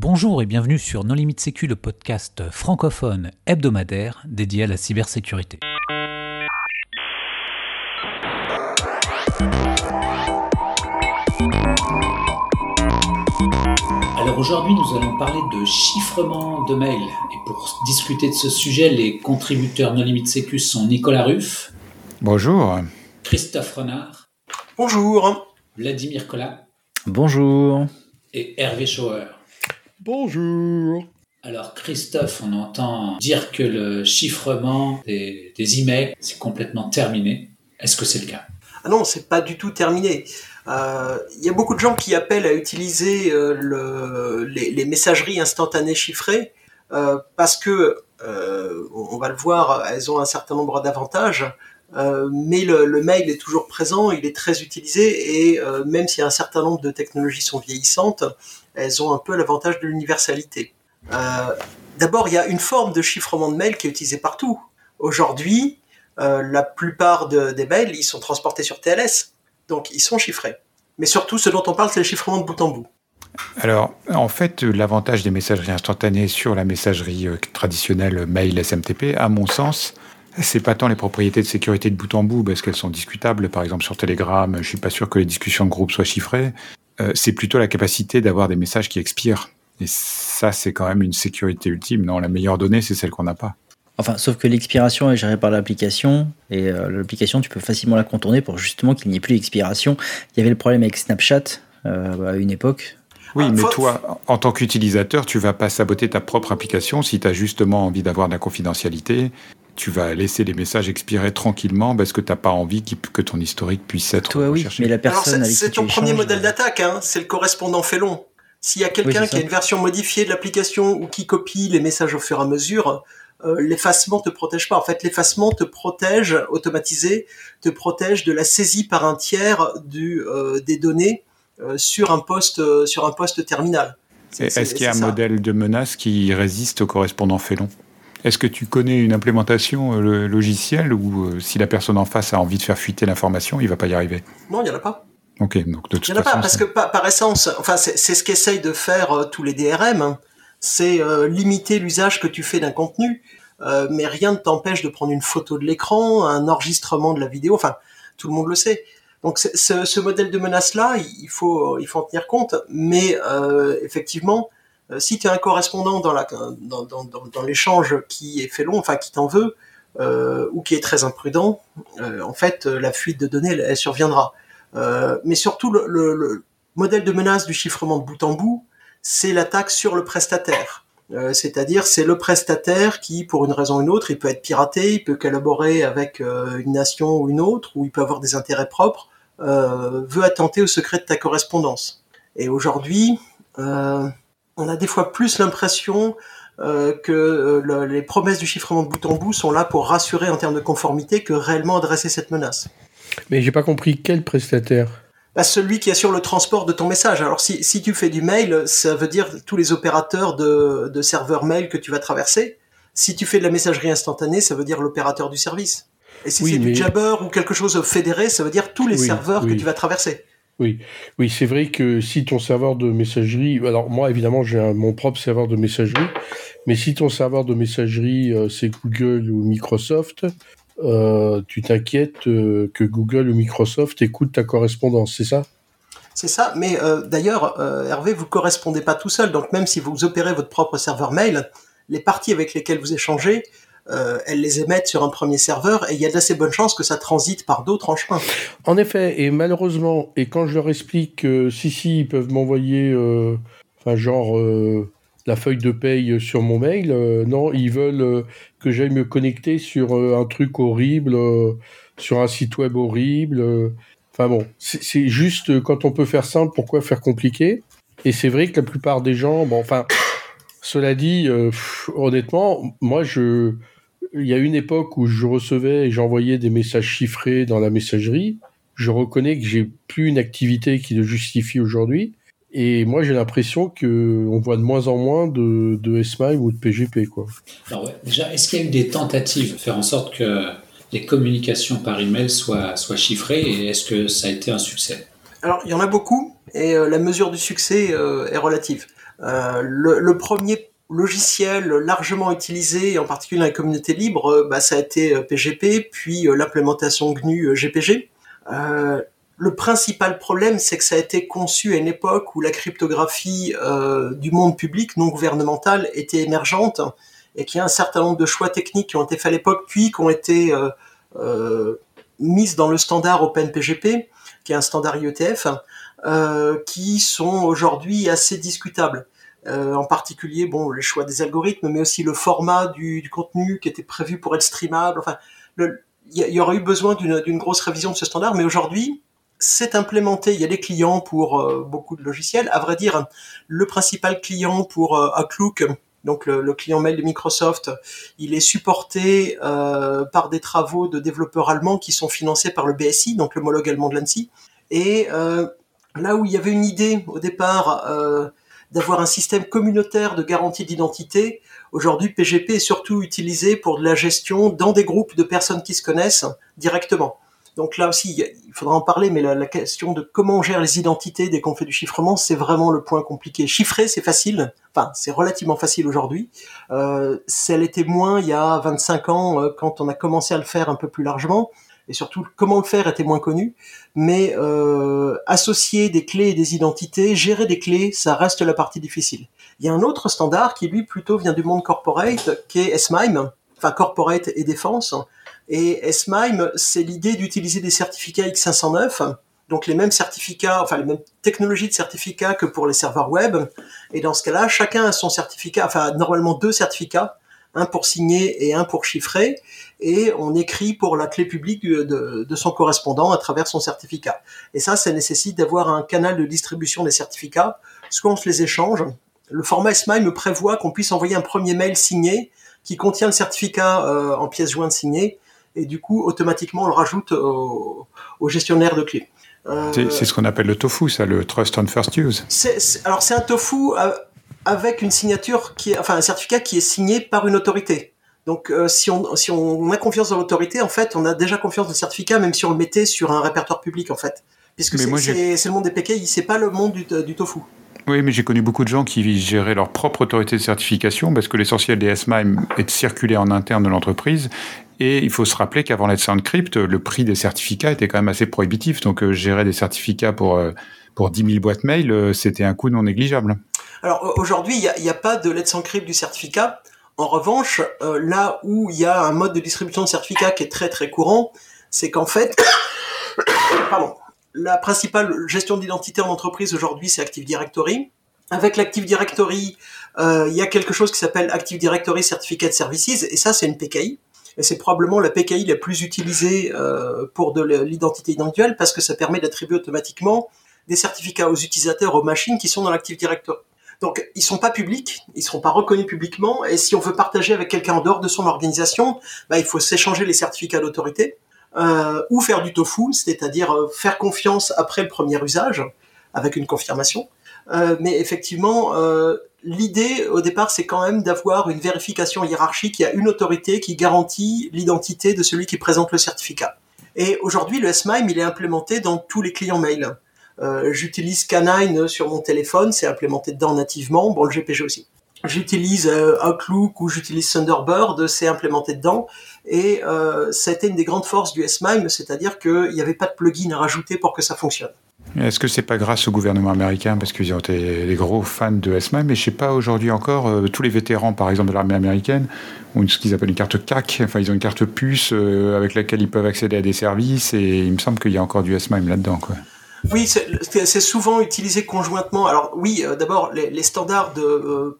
Bonjour et bienvenue sur Non Limite Sécu, le podcast francophone hebdomadaire dédié à la cybersécurité. Alors aujourd'hui, nous allons parler de chiffrement de mails. Et pour discuter de ce sujet, les contributeurs Non Limite Sécu sont Nicolas Ruff. Bonjour. Christophe Renard. Bonjour. Vladimir Collat. Bonjour. Et Hervé Schauer. Bonjour. Alors Christophe, on entend dire que le chiffrement des, emails, c'est complètement terminé. Est-ce que c'est le cas? Ah non, c'est pas du tout terminé. Il euh, y a beaucoup de gens qui appellent à utiliser euh, le, les, messageries instantanées chiffrées euh, parce que, on va le voir, elles ont un certain nombre d'avantages. Mais le, mail est toujours présent, il est très utilisé et même si un certain nombre de technologies sont vieillissantes, elles ont un peu l'avantage de l'universalité. D'abord, il y a une forme de chiffrement de mail qui est utilisée partout. Aujourd'hui, la plupart des mails, ils sont transportés sur TLS. Donc ils sont chiffrés. Mais surtout, ce dont on parle, c'est le chiffrement de bout en bout. Alors, en fait, l'avantage des messageries instantanées sur la messagerie euh, traditionnelle mail SMTP, à mon sens, c'est pas tant les propriétés de sécurité de bout en bout, parce qu'elles sont discutables. Par exemple, sur Telegram, je suis pas sûr que les discussions de groupe soient chiffrées. Euh, c'est plutôt la capacité d'avoir des messages qui expirent. Et ça, c'est quand même une sécurité ultime. Non, la meilleure donnée, c'est celle qu'on n'a pas. Enfin, sauf que l'expiration est gérée par l'application et euh, l'application, tu peux facilement la contourner pour justement qu'il n'y ait plus d'expiration. Il y avait le problème avec Snapchat euh, à une époque. Oui, ah, mais toi, en tant qu'utilisateur, tu vas pas saboter ta propre application si tu as justement envie d'avoir de la confidentialité. Tu vas laisser les messages expirer tranquillement parce que tu n'as pas envie que ton historique puisse être Toi, oui, mais la personne. C'est ton premier modèle d'attaque, hein, c'est le correspondant fait long. S'il y a quelqu'un qui a une version modifiée de l'application ou qui copie les messages au fur et à mesure, euh, l'effacement te protège pas. En fait, l'effacement te protège, automatisé, te protège de la saisie par un tiers du, euh, des données euh, sur un poste sur un poste terminal. Est-ce qu'il y a un modèle de menace qui résiste au correspondant félon? Est-ce que tu connais une implémentation logicielle où si la personne en face a envie de faire fuiter l'information, il va pas y arriver? Non, il n'y en a pas. Ok, donc de toute Il n'y en a pas, parce que par, essence, enfin, c'est ce qu'essayent de faire tous les DRM. Hein c'est euh, limiter l'usage que tu fais d'un contenu, euh, mais rien ne t'empêche de prendre une photo de l'écran, un enregistrement de la vidéo, enfin, tout le monde le sait. Donc ce, ce modèle de menace-là, il faut, il faut en tenir compte, mais euh, effectivement, si tu es un correspondant dans, l'échange qui est fait long, enfin qui t'en veut, ou qui est très imprudent, en fait, la fuite de données, elle, surviendra. mais surtout, le, le, modèle de menace du chiffrement de bout en bout, c'est l'attaque sur le prestataire. Euh, c'est-à-dire c'est le prestataire qui, pour une raison ou une autre, il peut être piraté, il peut collaborer avec euh, une nation ou une autre, ou il peut avoir des intérêts propres, euh, veut attenter au secret de ta correspondance. Et aujourd'hui, on a des fois plus l'impression que les promesses du chiffrement de bout en bout sont là pour rassurer en termes de conformité que réellement adresser cette menace. Mais j'ai pas compris quel prestataire? Bah, celui qui assure le transport de ton message. Alors si, si tu fais du mail, ça veut dire tous les opérateurs de, de serveurs mail que tu vas traverser. Si tu fais de la messagerie instantanée, ça veut dire l'opérateur du service. Et si c'est du Jabber ou quelque chose fédéré, ça veut dire tous les serveurs que tu vas traverser. Oui, oui, c'est vrai que si ton serveur de messagerie, alors moi évidemment j'ai mon propre serveur de messagerie, mais si ton serveur de messagerie euh, c'est Google ou Microsoft, euh, tu t'inquiètes euh, que Google ou Microsoft écoutent ta correspondance, c'est ça? C'est ça, mais d'ailleurs, Hervé, vous correspondez pas tout seul, donc même si vous opérez votre propre serveur mail, les parties avec lesquelles vous échangez, elles les émettent sur un premier serveur et il y a d'assez bonnes chances que ça transite par d'autres en chemin. En effet, et malheureusement, et quand je leur explique que si, si, ils peuvent m'envoyer, enfin, genre, la feuille de paye sur mon mail. Euh, non, ils veulent euh, que j'aille me connecter sur euh, un truc horrible, sur un site web horrible. Enfin bon, c'est juste quand on peut faire simple, pourquoi faire compliqué? Et c'est vrai que la plupart des gens, bon, enfin, cela dit, honnêtement, moi, je, il y a une époque où je recevais et j'envoyais des messages chiffrés dans la messagerie. Je reconnais que j'ai plus une activité qui le justifie aujourd'hui. Et moi, j'ai l'impression qu'on voit de moins en moins de, de SMIME ou de PGP. Quoi. Alors ouais, déjà, est-ce qu'il y a eu des tentatives de faire en sorte que les communications par email soient, soient chiffrées et est-ce que ça a été un succès? Alors, il y en a beaucoup et euh, la mesure du succès euh, est relative. le, le, premier logiciel largement utilisé, en particulier dans les communautés libres, bah, ça a été PGP, puis l'implémentation GNU GPG. le principal problème, c'est que ça a été conçu à une époque où la cryptographie du monde public non gouvernemental était émergente et qu'il y a un certain nombre de choix techniques qui ont été faits à l'époque, puis qui ont été euh, euh, mises dans le standard OpenPGP, qui est un standard IETF, euh, qui sont aujourd'hui assez discutables. Euh, en particulier, bon, les choix des algorithmes, mais aussi le format du, contenu qui était prévu pour être streamable. Enfin, il y, y, aurait eu besoin d'une grosse révision de ce standard, mais aujourd'hui, c'est implémenté. Il y a des clients pour euh, beaucoup de logiciels. À vrai dire, le principal client pour euh, Outlook, donc le, client mail de Microsoft, il est supporté euh, par des travaux de développeurs allemands qui sont financés par le BSI, donc l'homologue allemand de l'ANSI. Et là où il y avait une idée au départ d'avoir un système communautaire de garantie d'identité, aujourd'hui PGP est surtout utilisé pour de la gestion dans des groupes de personnes qui se connaissent directement. Donc là aussi, il faudra en parler, mais la, question de comment on gère les identités dès qu'on fait du chiffrement, c'est vraiment le point compliqué. Chiffrer, c'est facile, enfin c'est relativement facile aujourd'hui. Euh, ça l'était moins il y a 25 ans euh, quand on a commencé à le faire un peu plus largement. Et surtout, comment le faire était moins connu. Mais euh, associer des clés et des identités, gérer des clés, ça reste la partie difficile. Il y a un autre standard qui, lui, plutôt vient du monde corporate, qui est SMIME, enfin corporate et défense, et SMIME, c'est l'idée d'utiliser des certificats X509, donc les mêmes certificats, enfin les mêmes technologies de certificats que pour les serveurs web. Et dans ce cas-là, chacun a son certificat, enfin normalement deux certificats, un pour signer et un pour chiffrer, et on écrit pour la clé publique de, de son correspondant à travers son certificat. Et ça, ça nécessite d'avoir un canal de distribution des certificats, soit on se les échange. Le format SMIME prévoit qu'on puisse envoyer un premier mail signé qui contient le certificat euh, en pièce jointe signée, et du coup, automatiquement, on le rajoute au, gestionnaire de clés. Euh, c'est ce qu'on appelle le tofu, ça, le Trust on First Use. alors, c'est un tofu euh, avec une signature qui est, enfin, un certificat qui est signé par une autorité. Donc, euh, si, on, si on a confiance dans l'autorité, en fait, on a déjà confiance dans le certificat, même si on le mettait sur un répertoire public, en fait. Puisque c'est le monde des PKI, c'est pas le monde du, du tofu. Oui, mais j'ai connu beaucoup de gens qui géraient leur propre autorité de certification parce que l'essentiel des SMIME est de circuler en interne de l'entreprise. Et il faut se rappeler qu'avant Let's Encrypt, le prix des certificats était quand même assez prohibitif. Donc, euh, gérer des certificats pour, euh, pour 10 000 boîtes mail, euh, c'était un coût non négligeable. Alors, aujourd'hui, il n'y a, pas de Let's Encrypt du certificat. En revanche, là où il y a un mode de distribution de certificats qui est très très courant, c'est qu'en fait, pardon, la principale gestion d'identité en entreprise aujourd'hui, c'est Active Directory. Avec l'Active Directory, euh, il y a quelque chose qui s'appelle Active Directory Certificate Services, et ça, c'est une PKI. Et c'est probablement la PKI la plus utilisée euh, pour de l'identité individuelle parce que ça permet d'attribuer automatiquement des certificats aux utilisateurs, aux machines qui sont dans l'Active Directory. Donc, ils sont pas publics, ils seront pas reconnus publiquement, et si on veut partager avec quelqu'un en dehors de son organisation, bah, il faut s'échanger les certificats d'autorité euh, ou faire du tofu, c'est-à-dire euh, faire confiance après le premier usage avec une confirmation. Euh, mais effectivement, l'idée au départ, c'est quand même d'avoir une vérification hiérarchique. Il y a une autorité qui garantit l'identité de celui qui présente le certificat. Et aujourd'hui, le SMIME, il est implémenté dans tous les clients mail. Euh, J'utilise Canine sur mon téléphone, c'est implémenté dedans nativement. Bon, le GPG aussi j'utilise euh, Outlook ou j'utilise Thunderbird, c'est implémenté dedans. Et euh, ça a été une des grandes forces du SMIME, c'est-à-dire qu'il n'y avait pas de plugin à rajouter pour que ça fonctionne. Est-ce que c'est pas grâce au gouvernement américain parce qu'ils ont été des gros fans de SMIME Mais je sais pas aujourd'hui encore euh, tous les vétérans par exemple de l'armée américaine ont ce qu'ils appellent une carte CAC. Enfin ils ont une carte puce avec laquelle ils peuvent accéder à des services et il me semble qu'il y a encore du SMIME là-dedans quoi. Oui, c'est souvent utilisé conjointement. Alors oui, euh, d'abord les, standards de,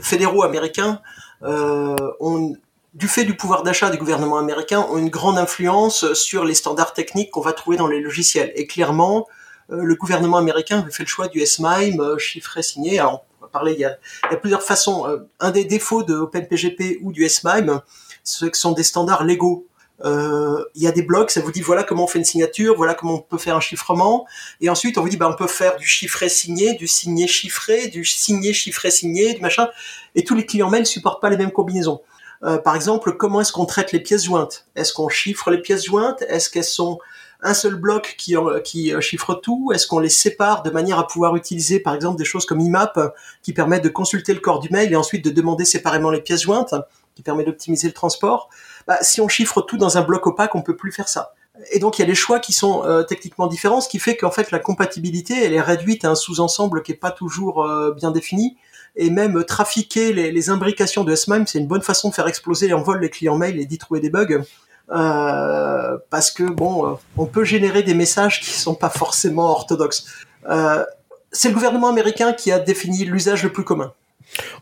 fédéraux américains euh, ont du fait du pouvoir d'achat du gouvernement américain, ont une grande influence sur les standards techniques qu'on va trouver dans les logiciels. Et clairement, euh, le gouvernement américain avait fait le choix du SMIME, euh, chiffré signé. Alors, on va parler, il y a, il y a plusieurs façons. un des défauts de OpenPGP ou du SMIME, ce sont des standards légaux. Euh, il y a des blocs, ça vous dit voilà comment on fait une signature, voilà comment on peut faire un chiffrement, et ensuite on vous dit bah on peut faire du chiffré signé, du signé chiffré, du signé chiffré signé, du machin, et tous les clients mail supportent pas les mêmes combinaisons. Euh, par exemple, comment est-ce qu'on traite les pièces jointes? Est-ce qu'on chiffre les pièces jointes? Est-ce qu'elles sont un seul bloc qui, qui chiffre tout? Est-ce qu'on les sépare de manière à pouvoir utiliser par exemple des choses comme IMAP qui permettent de consulter le corps du mail et ensuite de demander séparément les pièces jointes, qui permet d'optimiser le transport? Bah, Si on chiffre tout dans un bloc opaque, on peut plus faire ça. Et donc il y a des choix qui sont euh, techniquement différents, ce qui fait qu'en fait la compatibilité elle est réduite à un sous-ensemble qui est pas toujours euh, bien défini. Et même trafiquer les, les imbrications de SMIME, c'est une bonne façon de faire exploser en vol les clients mail et d'y trouver des bugs. Euh, parce que bon, euh, on peut générer des messages qui sont pas forcément orthodoxes. Euh, c'est le gouvernement américain qui a défini l'usage le plus commun.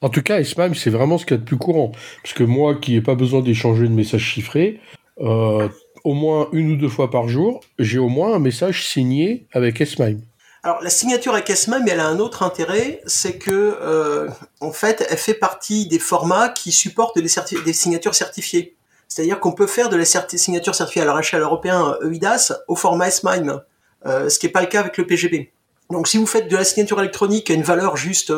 En tout cas, SMIME, c'est vraiment ce qu'il y a de plus courant. Parce que moi, qui n'ai pas besoin d'échanger de messages chiffrés, euh, au moins une ou deux fois par jour, j'ai au moins un message signé avec SMIME. Alors la signature avec SMIME, elle a un autre intérêt, c'est que euh, en fait, elle fait partie des formats qui supportent des, signatures certifiées. C'est-à-dire qu'on peut faire de la signature certifiée à l'échelle européenne EIDAS au format SMIME, euh, ce qui n'est pas le cas avec le PGP. Donc si vous faites de la signature électronique à une valeur juste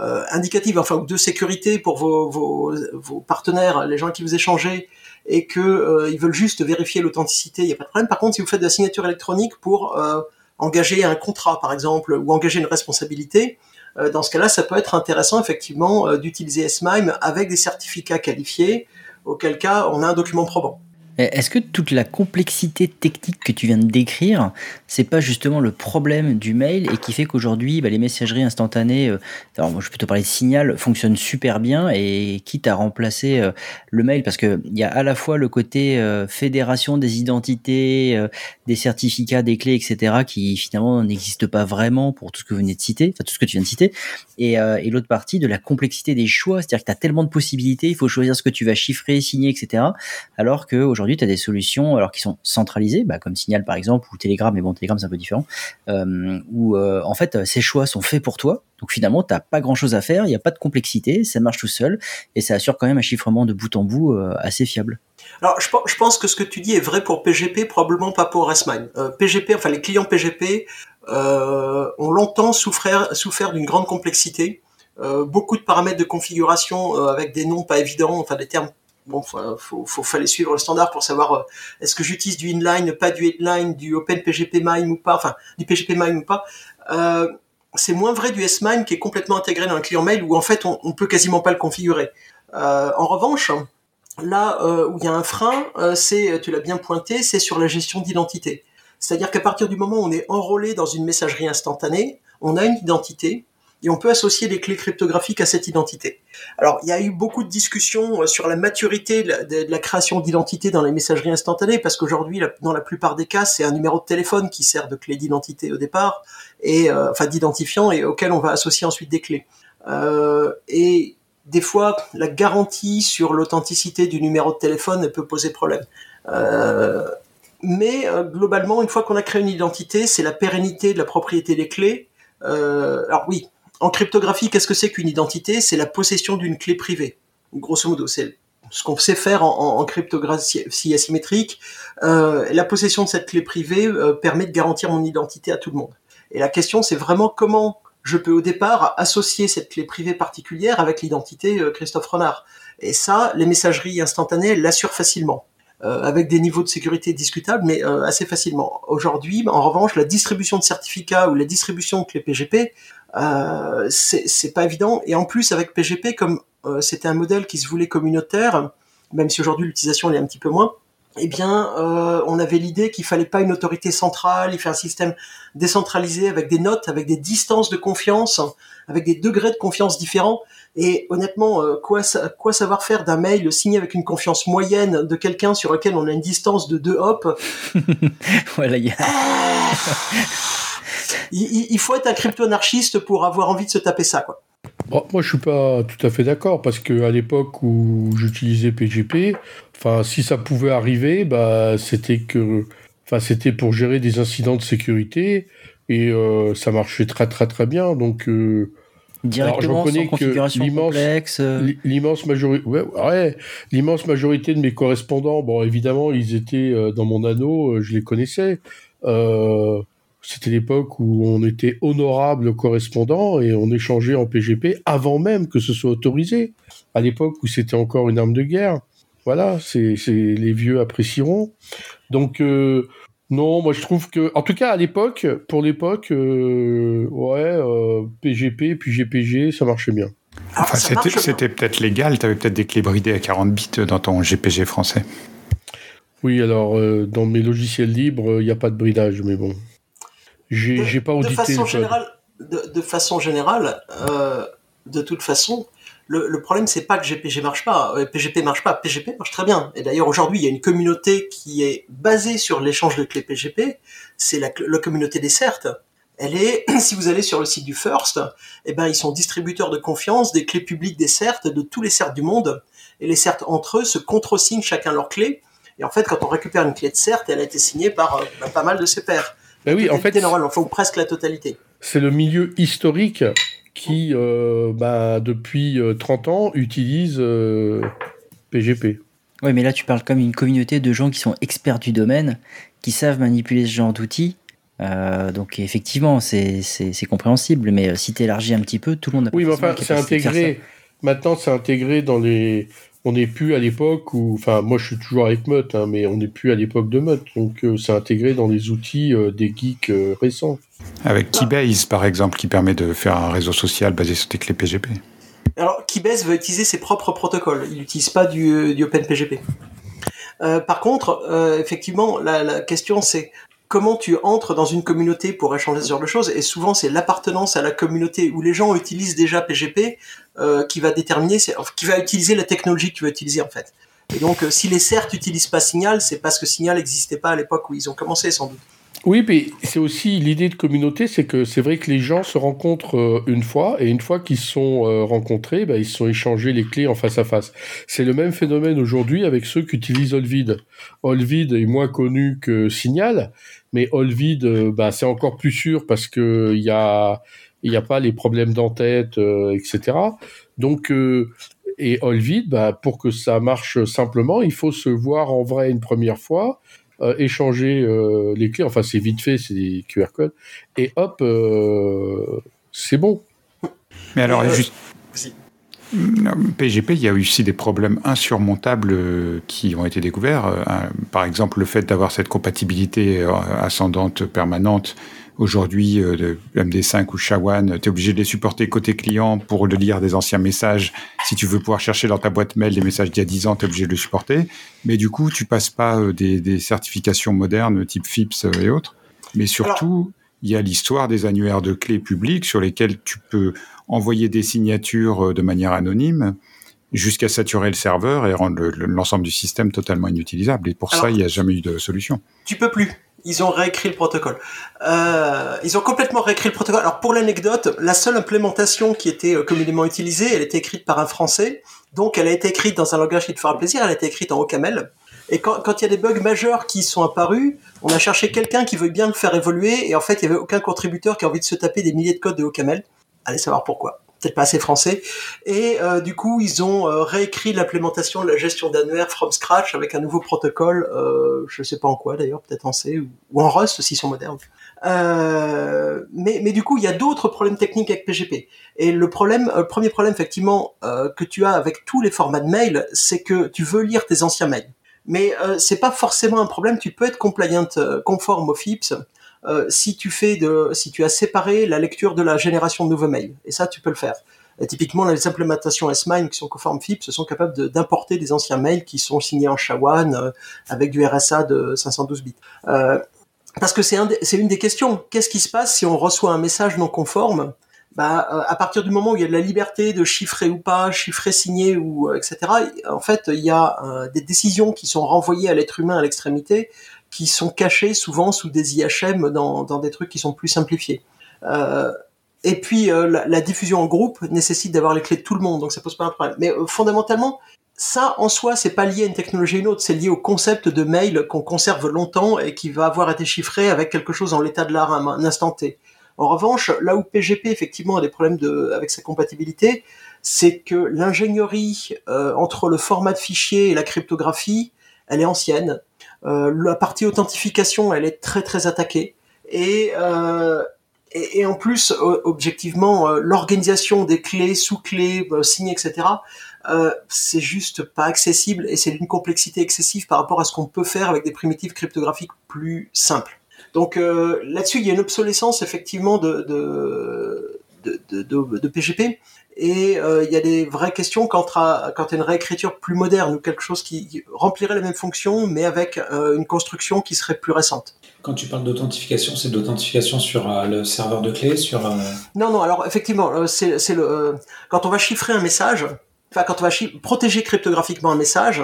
euh, indicative, enfin de sécurité pour vos, vos, vos, partenaires, les gens qui vous échangez, et que euh, ils veulent juste vérifier l'authenticité, il n'y a pas de problème. Par contre, si vous faites de la signature électronique pour euh, engager un contrat, par exemple, ou engager une responsabilité, euh, dans ce cas-là, ça peut être intéressant effectivement d'utiliser SMIME avec des certificats qualifiés, auquel cas on a un document probant. Est-ce que toute la complexité technique que tu viens de décrire, c'est pas justement le problème du mail et qui fait qu'aujourd'hui, bah, les messageries instantanées, euh, alors moi je peux te parler de Signal, fonctionnent super bien et quitte à remplacer euh, le mail parce que il y a à la fois le côté euh, fédération des identités, des certificats, des clés, etc., qui finalement n'existe pas vraiment pour tout ce que vous venez de citer, enfin tout ce que tu viens de citer, et, et l'autre partie de la complexité des choix, c'est-à-dire que tu as tellement de possibilités, il faut choisir ce que tu vas chiffrer, signer, etc., alors qu'aujourd'hui tu as des solutions alors qui sont centralisées, bah, comme Signal par exemple, ou Telegram, mais bon, Telegram c'est un peu différent, euh, où euh, en fait ces choix sont faits pour toi. Donc finalement, tu n'as pas grand-chose à faire, il n'y a pas de complexité, ça marche tout seul, et ça assure quand même un chiffrement de bout en bout euh, assez fiable. Alors, je, pense que ce que tu dis est vrai pour PGP, probablement pas pour S-MIME. PGP, enfin les clients PGP ont longtemps souffert, souffert d'une grande complexité. beaucoup de paramètres de configuration avec des noms pas évidents, enfin des termes bon, faut, fallait suivre le standard pour savoir euh, est-ce que j'utilise du inline, pas du inline, du OpenPGP MIME ou pas, enfin du PGP MIME ou pas. Euh, c'est moins vrai du S-MIME qui est complètement intégré dans un client mail où en fait on, on peut quasiment pas le configurer. Euh, en revanche, là où il y a un frein, c'est, tu l'as bien pointé, c'est sur la gestion d'identité. C'est-à-dire qu'à partir du moment où on est enrôlé dans une messagerie instantanée, on a une identité, et on peut associer des clés cryptographiques à cette identité. Alors, il y a eu beaucoup de discussions euh, sur la maturité de la, création d'identité dans les messageries instantanées, parce qu'aujourd'hui, dans la plupart des cas, c'est un numéro de téléphone qui sert de clé d'identité au départ, et euh, enfin d'identifiant, et auquel on va associer ensuite des clés. Euh, et des fois, la garantie sur l'authenticité du numéro de téléphone peut poser problème. Mais globalement, une fois qu'on a créé une identité, c'est la pérennité de la propriété des clés. Alors oui, en cryptographie, qu'est-ce que c'est qu'une identité? C'est la possession d'une clé privée. Grosso modo, c'est ce qu'on sait faire en, cryptographie asymétrique. Euh, la possession de cette clé privée euh, permet de garantir mon identité à tout le monde. Et la question, c'est vraiment comment je peux au départ associer cette clé privée particulière avec l'identité euh, Christophe Renard. Et ça, les messageries instantanées l'assurent facilement. Euh, avec des niveaux de sécurité discutables, mais euh, assez facilement. Aujourd'hui, en revanche, la distribution de certificats ou la distribution de clés PGP, euh, c'est pas évident. Et en plus, avec PGP, comme c'était un modèle qui se voulait communautaire, même si aujourd'hui l'utilisation est un petit peu moins, eh bien, euh, on avait l'idée qu'il fallait pas une autorité centrale, il fait un système décentralisé avec des notes, avec des distances de confiance, avec des degrés de confiance différents. Et honnêtement, euh, quoi, quoi savoir faire d'un mail signé avec une confiance moyenne de quelqu'un sur lequel on a une distance de deux hops voilà, il, faut être un crypto-anarchiste pour avoir envie de se taper ça, quoi. moi, je suis pas tout à fait d'accord parce que à l'époque où j'utilisais PGP, enfin, si ça pouvait arriver, bah, c'était que, enfin, c'était pour gérer des incidents de sécurité et euh, ça marchait très très très bien. Donc, euh, Directement, sans configuration complexe. Euh. L'immense majorité, ouais, ouais, l'immense majorité de mes correspondants, bon, évidemment, ils étaient euh, dans mon anneau, euh, je les connaissais. C'était l'époque où on était honorable correspondant et on échangeait en PGP avant même que ce soit autorisé. À l'époque où c'était encore une arme de guerre. Voilà, c'est les vieux apprécieront. Donc Non, moi je trouve que, en tout cas à l'époque, pour l'époque, euh, ouais, PGP puis GPG, ça marchait bien. Enfin, c'était peut-être légal, tu avais peut-être des clés bridées à 40 bits dans ton GPG français. Oui, alors dans mes logiciels libres, il n'y a pas de bridage, mais bon. J'ai pas audité. De façon générale, de, façon générale de toute façon, le, problème c'est pas que GPG marche pas, PGP marche pas, PGP marche très bien. Et d'ailleurs aujourd'hui il y a une communauté qui est basée sur l'échange de clés PGP, c'est la, communauté des CERT. Elle est, si vous allez sur le site du First, eh ben ils sont distributeurs de confiance des clés publiques des CERT de tous les CERT du monde. Et les CERT entre eux se contresignent chacun leur clé. Et en fait, quand on récupère une clé de CERT, elle a été signée par euh, bah, pas mal de ses pairs. Ben oui, en fait, normalement, faut presque la totalité. C'est le milieu historique qui, euh, bah, depuis 30 euh, ans, utilise PGP. Euh, oui, mais là, tu parles comme une communauté de gens qui sont experts du domaine, qui savent manipuler ce genre d'outils. donc, effectivement, c'est compréhensible, mais si tu élargis un petit peu, tout le monde a Oui, mais enfin, c'est intégré. Maintenant, c'est intégré dans les, on n'est plus à l'époque où, enfin, moi je suis toujours avec Mutt, hein, mais on n'est plus à l'époque de Mutt, donc euh, c'est intégré dans les outils euh, des geeks euh, récents. Avec Keybase, par exemple, qui permet de faire un réseau social basé sur des clés PGP. Alors, Keybase veut utiliser ses propres protocoles, il n'utilise pas du, du OpenPGP. par contre, effectivement, la, la question c'est comment tu entres dans une communauté pour échanger ce genre de choses. Et souvent, c'est l'appartenance à la communauté où les gens utilisent déjà PGP euh, qui va déterminer, qui va utiliser la technologie que tu vas utiliser en fait. Et donc, euh, si les CERT n'utilisent pas Signal, c'est parce que Signal n'existait pas à l'époque où ils ont commencé sans doute. Oui, mais c'est aussi l'idée de communauté, c'est que c'est vrai que les gens se rencontrent euh, une fois, et une fois qu'ils sont rencontrés, bah, ils se sont échangés les clés en face à face. C'est le même phénomène aujourd'hui avec ceux qui utilisent Olvid. Olvid est moins connu que Signal, mais Olvid, euh, bah, c'est encore plus sûr parce que il y a il n'y a pas les problèmes d'entête, etc. Donc et Olvid, bah, pour que ça marche simplement, il faut se voir en vrai une première fois, euh, échanger euh, les clés. Enfin, c'est vite fait, c'est des QR codes. Et hop, euh, c'est bon. Mais alors, juste. PGP, il y a aussi des problèmes insurmontables qui ont été découverts. Par exemple, le fait d'avoir cette compatibilité ascendante permanente Aujourd'hui, euh, MD5 ou SHA-1, tu es obligé de les supporter côté client pour le lire des anciens messages. Si tu veux pouvoir chercher dans ta boîte mail les messages d'il y a 10 ans, tu es obligé de le supporter. Mais du coup, tu passes pas euh, des, certifications modernes type FIPS euh, et autres. Mais surtout, il y a l'histoire des annuaires de clés publiques sur lesquels tu peux envoyer des signatures de manière anonyme jusqu'à saturer le serveur et rendre l'ensemble du système totalement inutilisable. Et pour ça, il n'y a jamais eu de solution. Tu peux plus ils ont réécrit le protocole. Euh, ils ont complètement réécrit le protocole. Alors pour l'anecdote, la seule implémentation qui était euh, communément utilisée, elle était écrite par un Français. Donc elle a été écrite dans un langage qui te fera plaisir. Elle a été écrite en OCaml. Et quand, quand il y a des bugs majeurs qui sont apparus, on a cherché quelqu'un qui veut bien le faire évoluer. Et en fait, il y avait aucun contributeur qui a envie de se taper des milliers de codes de OCaml. Allez savoir pourquoi peut-être pas assez français. Et euh, du coup, ils ont euh, réécrit l'implémentation de la gestion d'annuaire from scratch avec un nouveau protocole, euh, je sais pas en quoi d'ailleurs, peut-être en C ou, en Rust s'ils sont modernes. Euh, mais, mais du coup, il y a d'autres problèmes techniques avec PGP. Et le problème, le premier problème effectivement que tu as avec tous les formats de mail, c'est que tu veux lire tes anciens mails. Mais c'est pas forcément un problème. Tu peux être compliant, conforme au FIPS euh, si tu fais si tu as séparé la lecture de la génération de nouveaux mails. Et ça, tu peux le faire. typiquement, les implémentations S-MIME qui sont conformes FIPS sont capables d'importer des anciens mails qui sont signés en SHA-1 euh, avec du RSA de 512 bits. Euh, parce que c'est un une des questions. Qu'est-ce qui se passe si on reçoit un message non conforme? Bah, à partir du moment où il y a de la liberté de chiffrer ou pas, chiffrer, signer ou etc. En fait, il y a des décisions qui sont renvoyées à l'être humain à l'extrémité qui sont cachés souvent sous des IHM dans, dans des trucs qui sont plus simplifiés. Euh, et puis euh, la, diffusion en groupe nécessite d'avoir les clés de tout le monde, donc ça pose pas un problème. Mais euh, fondamentalement, ça en soi, c'est pas lié à une technologie ou une autre, c'est lié au concept de mail qu'on conserve longtemps et qui va avoir été chiffré avec quelque chose en l'état de l'art à un instant T. En revanche, là où PGP effectivement a des problèmes de, avec sa compatibilité, c'est que l'ingénierie euh, entre le format de fichier et la cryptographie, elle est ancienne. Euh, la partie authentification, elle est très très attaquée. Et, euh, Et, en plus, objectivement, l'organisation des clés, sous-clés, signes, etc., c'est juste pas accessible et c'est d'une complexité excessive par rapport à ce qu'on peut faire avec des primitives cryptographiques plus simples. Donc là-dessus, il y a une obsolescence effectivement de, de, de, de PGP. Et euh, il y a des vraies questions quant à, quant à une réécriture plus moderne ou quelque chose qui remplirait la même fonction, mais avec euh, une construction qui serait plus récente. Quand tu parles d'authentification, c'est d'authentification sur euh, le serveur de clé, sur. Non, non. Alors effectivement, c'est, c'est le quand on va chiffrer un message. Enfin, quand on va protéger cryptographiquement un message,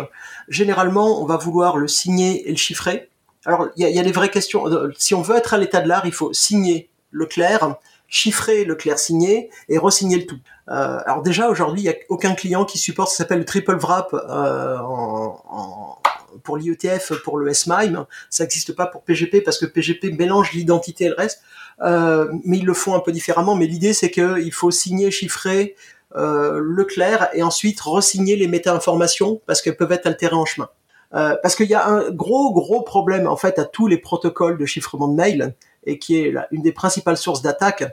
généralement, on va vouloir le signer et le chiffrer. Alors, il y a, y a des vraies questions. Si on veut être à l'état de l'art, il faut signer le clair, chiffrer le clair signé et resigner le tout. Euh, alors déjà aujourd'hui, il n'y a aucun client qui supporte, ça s'appelle le triple wrap euh, en, pour l'IETF, pour le SMIME. Ça n'existe pas pour PGP parce que PGP mélange l'identité et le reste. Euh, mais ils le font un peu différemment. Mais l'idée c'est qu'il faut signer, chiffrer euh, le clair et ensuite resigner les méta-informations parce qu'elles peuvent être altérées en chemin. Euh, parce qu'il y a un gros gros problème en fait à tous les protocoles de chiffrement de mail et qui est une des principales sources d'attaque,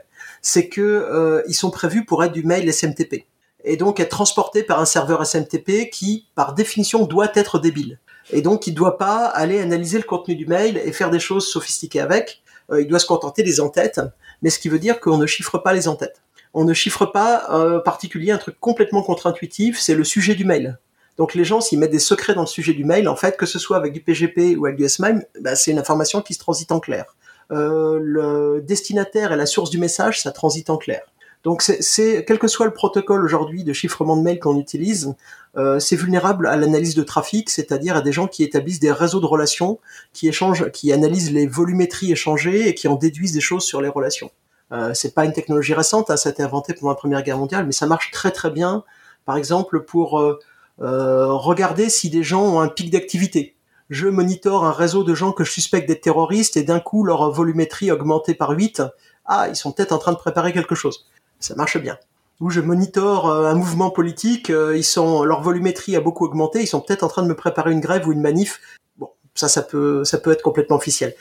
c'est que euh, ils sont prévus pour être du mail SMTP et donc être transportés par un serveur SMTP qui, par définition, doit être débile. Et donc, il ne doit pas aller analyser le contenu du mail et faire des choses sophistiquées avec. Euh, il doit se contenter des entêtes, mais ce qui veut dire qu'on ne chiffre pas les entêtes. On ne chiffre pas, en particulier, un truc complètement contre-intuitif, c'est le sujet du mail. Donc les gens, s'ils mettent des secrets dans le sujet du mail, en fait, que ce soit avec du PGP ou avec du SMIME, bah, c'est une information qui se transite en clair. Euh, le destinataire et la source du message, ça transite en clair. Donc c'est quel que soit le protocole aujourd'hui de chiffrement de mail qu'on utilise, euh, c'est vulnérable à l'analyse de trafic, c'est-à-dire à des gens qui établissent des réseaux de relations, qui échangent, qui analysent les volumétries échangées et qui en déduisent des choses sur les relations. Euh, c'est pas une technologie récente, hein, ça a été inventé pendant la Première Guerre mondiale, mais ça marche très très bien. Par exemple, pour euh, regarder si des gens ont un pic d'activité je monitore un réseau de gens que je suspecte d'être terroristes et d'un coup leur volumétrie augmentée par 8, ah, ils sont peut-être en train de préparer quelque chose. Ça marche bien. Ou je monitore euh, un mouvement politique, euh, ils sont leur volumétrie a beaucoup augmenté, ils sont peut-être en train de me préparer une grève ou une manif. Bon, ça, ça peut, ça peut être complètement officiel.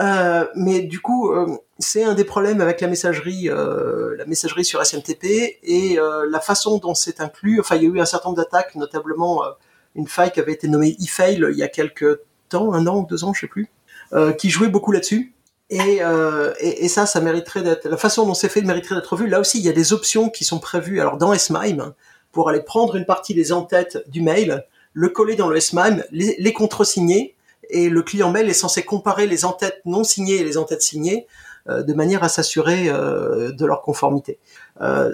Euh, mais du coup, c'est un des problèmes avec la messagerie, la messagerie sur SMTP et la façon dont c'est inclus. Enfin, il y a eu un certain nombre d'attaques, notablement une faille qui avait été nommée e-fail il y a quelques temps, un an ou deux ans, je sais plus, euh, qui jouait beaucoup là-dessus. Euh, et, ça, ça mériterait d'être la façon dont c'est fait mériterait d'être vu. Là aussi, il y a des options qui sont prévues. Alors dans SMIME, pour aller prendre une partie des entêtes du mail, le coller dans le SMIME, les, les contresigner, et le client mail est censé comparer les entêtes non signées et les entêtes signées euh, de manière à s'assurer de leur conformité.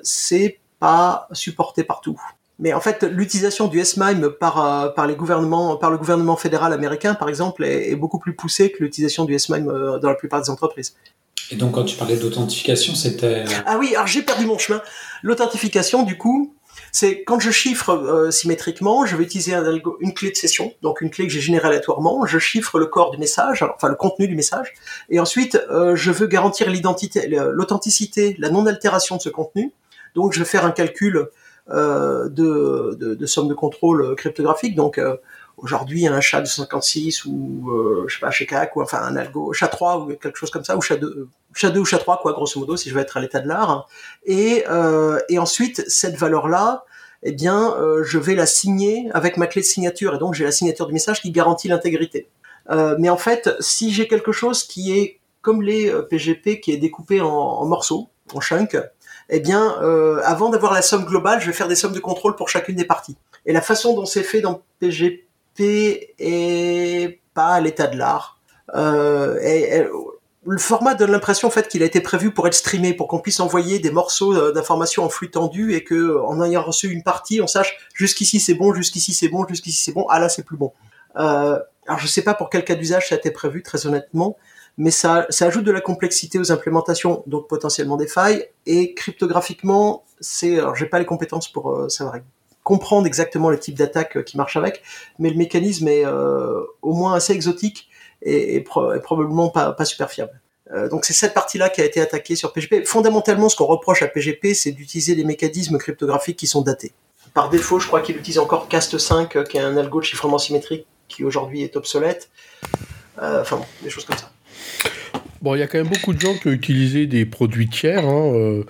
c'est pas supporté partout. Mais en fait, l'utilisation du SMIME par, euh, par les gouvernements, par le gouvernement fédéral américain, par exemple, est, beaucoup plus poussée que l'utilisation du SMIME euh, dans la plupart des entreprises. Et donc, quand tu parlais d'authentification, c'était... Ah oui, alors j'ai perdu mon chemin. L'authentification, du coup, c'est quand je chiffre euh, symétriquement, je vais utiliser un une clé de session, donc une clé que j'ai générée aléatoirement, je chiffre le corps du message, enfin le contenu du message, et ensuite je veux garantir l'identité, l'authenticité, la non-altération de ce contenu. Donc je vais faire un calcul euh, de, de, de somme de contrôle cryptographique. Donc euh, aujourd'hui un chat de 56 ou euh, je sais pas CAC ou enfin un algo chat 3 ou quelque chose comme ça ou chat 2 chat 2 ou chat 3 quoi grosso modo si je veux être à l'état de l'art. Et euh, et ensuite cette valeur là eh bien je vais la signer avec ma clé de signature. Et donc j'ai la signature du message qui garantit l'intégrité. Mais en fait si j'ai quelque chose qui est comme les PGP qui est découpé en, en morceaux en chunks eh bien, euh, avant d'avoir la somme globale, je vais faire des sommes de contrôle pour chacune des parties. Et la façon dont c'est fait dans PGP est pas à l'état de l'art. Euh, le format donne l'impression en fait qu'il a été prévu pour être streamé, pour qu'on puisse envoyer des morceaux euh, d'informations en flux tendu et que en ayant reçu une partie, on sache jusqu'ici c'est bon, jusqu'ici c'est bon, jusqu'ici c'est bon, ah là c'est plus bon. Euh, alors je sais pas pour quel cas d'usage ça a été prévu très honnêtement, mais ça, ça ajoute de la complexité aux implémentations, donc potentiellement des failles. Et cryptographiquement, c'est, alors j'ai pas les compétences pour euh, savoir comprendre exactement le type d'attaque euh, qui marche avec, mais le mécanisme est euh, au moins assez exotique et, probablement pas, pas, super fiable. donc c'est cette partie-là qui a été attaquée sur PGP. Fondamentalement, ce qu'on reproche à PGP, c'est d'utiliser des mécanismes cryptographiques qui sont datés. Par défaut, je crois qu'il utilise encore Cast5, qui est un algo de chiffrement symétrique qui aujourd'hui est obsolète. enfin bon, des choses comme ça. Bon, il y a quand même beaucoup de gens qui ont utilisé des produits tiers. Hein, euh.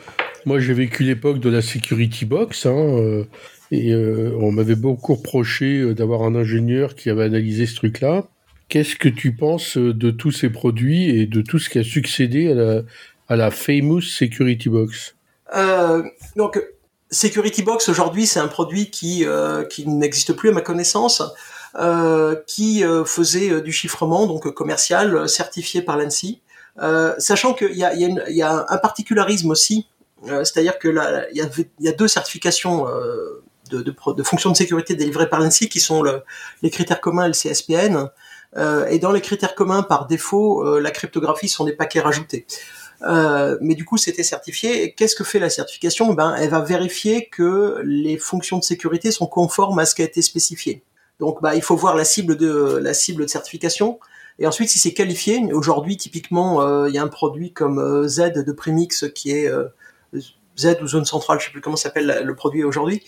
moi, j'ai vécu l'époque de la Security Box. Hein, euh, et euh, on m'avait beaucoup reproché d'avoir un ingénieur qui avait analysé ce truc-là. Qu'est-ce que tu penses de tous ces produits et de tout ce qui a succédé à la, à la famous Security Box? Donc, Security Box aujourd'hui, c'est un produit qui, qui n'existe plus à ma connaissance. Euh, qui euh, faisait euh, du chiffrement donc commercial certifié par l'ANSI. sachant qu'il y a, y, a y a, un particularisme aussi, c'est-à-dire que là, il y, a, deux certifications de, de, de, fonctions de sécurité délivrées par l'ANSI qui sont le, les critères communs et le CSPN. Euh, et dans les critères communs, par défaut, euh, la cryptographie sont des paquets rajoutés. Euh, mais du coup, c'était certifié. Qu'est-ce que fait la certification? Ben, elle va vérifier que les fonctions de sécurité sont conformes à ce qui a été spécifié. Donc, bah, il faut voir la cible de la cible de certification. Et ensuite, si c'est qualifié, aujourd'hui, typiquement, euh, il y a un produit comme euh, Z de Premix qui est euh, Z ou zone centrale, je sais plus comment s'appelle le produit aujourd'hui,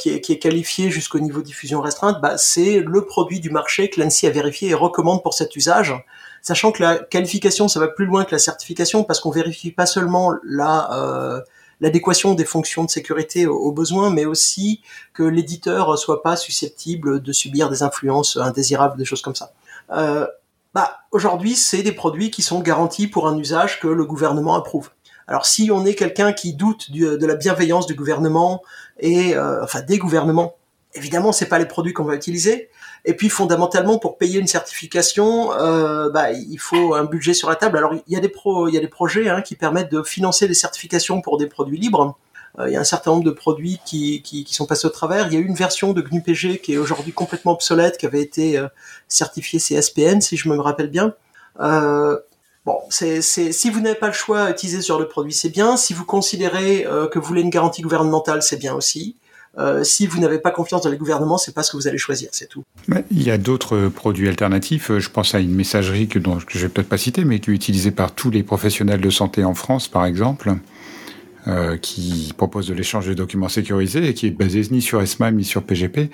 qui, est, qui est qualifié jusqu'au niveau diffusion restreinte. Bah, c'est le produit du marché que l'ANSI a vérifié et recommande pour cet usage. Sachant que la qualification, ça va plus loin que la certification parce qu'on vérifie pas seulement la l'adéquation des fonctions de sécurité aux, besoins, mais aussi que l'éditeur soit pas susceptible de subir des influences indésirables, des choses comme ça. Euh, bah, aujourd'hui, c'est des produits qui sont garantis pour un usage que le gouvernement approuve. Alors, si on est quelqu'un qui doute de la bienveillance du gouvernement et euh, enfin des gouvernements, évidemment, c'est pas les produits qu'on va utiliser. Et puis fondamentalement, pour payer une certification, euh, bah, il faut un budget sur la table. Alors il y a des pro, il y a des projets hein, qui permettent de financer des certifications pour des produits libres. Euh, il y a un certain nombre de produits qui, qui, qui, sont passés au travers. Il y a une version de GNU-PG qui est aujourd'hui complètement obsolète, qui avait été euh, certifiée CSPN, si je me rappelle bien. Euh, Bon, c'est, si vous n'avez pas le choix à utiliser sur le produit, c'est bien. Si vous considérez euh, que vous voulez une garantie gouvernementale, c'est bien aussi. Euh, si vous n'avez pas confiance dans les gouvernements, c'est pas ce que vous allez choisir, c'est tout. il y a d'autres produits alternatifs. Je pense à une messagerie que, dont, je vais peut-être pas citer, mais qui est utilisée par tous les professionnels de santé en France, par exemple. Euh, qui propose de l'échange de documents sécurisés et qui est basé ni sur SMIME ni sur PGP.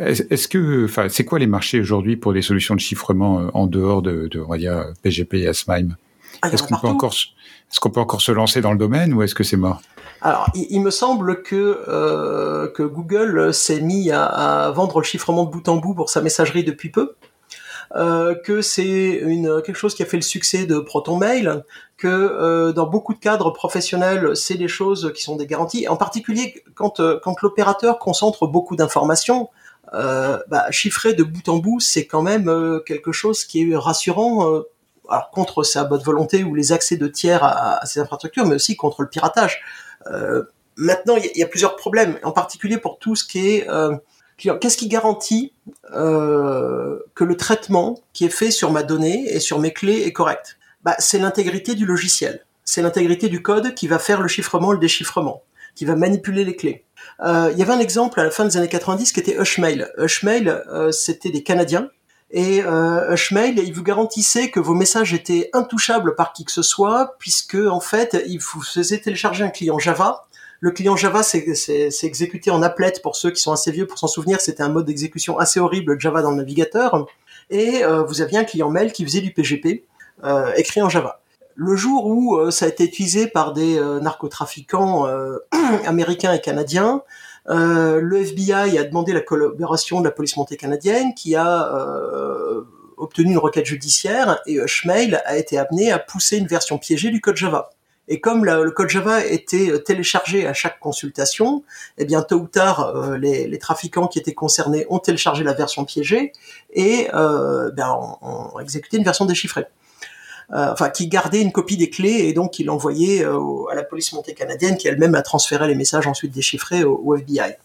Est-ce que, enfin, c'est quoi les marchés aujourd'hui pour des solutions de chiffrement euh, en dehors de, de on va dire, PGP et SMIME ah, Est-ce qu'on peut encore, est-ce qu'on peut encore se lancer dans le domaine ou est-ce que c'est mort? Alors, il, me semble que euh, Google s'est mis à, vendre le chiffrement de bout en bout pour sa messagerie depuis peu. Euh, que c'est quelque chose qui a fait le succès de ProtonMail, que euh, dans beaucoup de cadres professionnels, c'est des choses qui sont des garanties. En particulier quand l'opérateur concentre beaucoup d'informations, bah, chiffrer de bout en bout, c'est quand même quelque chose qui est rassurant. alors contre sa bonne volonté ou les accès de tiers à, à ces infrastructures, mais aussi contre le piratage. Euh, maintenant, il y, a plusieurs problèmes, en particulier pour tout ce qui est euh, Qu'est-ce qui garantit euh, que le traitement qui est fait sur ma donnée et sur mes clés est correct? Bah, C'est l'intégrité du logiciel. C'est l'intégrité du code qui va faire le chiffrement, le déchiffrement, qui va manipuler les clés. Il y avait un exemple à la fin des années 90 qui était Hushmail. Hushmail, c'était des Canadiens. Et euh, Hushmail, il vous garantissait que vos messages étaient intouchables par qui que ce soit, puisque en fait, il vous faisait télécharger un client Java le client Java, c'est exécuté en applet pour ceux qui sont assez vieux pour s'en souvenir. C'était un mode d'exécution assez horrible Java dans le navigateur. Et euh, vous aviez un client mail qui faisait du PGP euh, écrit en Java. Le jour où euh, ça a été utilisé par des narcotrafiquants américains et canadiens, le FBI a demandé la collaboration de la police montée canadienne, qui a obtenu une requête judiciaire, et Hushmail a été amené à pousser une version piégée du code Java. Et comme le code Java était euh, téléchargé à chaque consultation, eh bien tôt ou tard, euh, les, trafiquants qui étaient concernés ont téléchargé la version piégée et euh, ben, ont, exécuté une version déchiffrée. Enfin, qui gardait une copie des clés et donc qui l'envoyait à la police montée canadienne, qui elle-même a transféré les messages ensuite déchiffrés au FBI.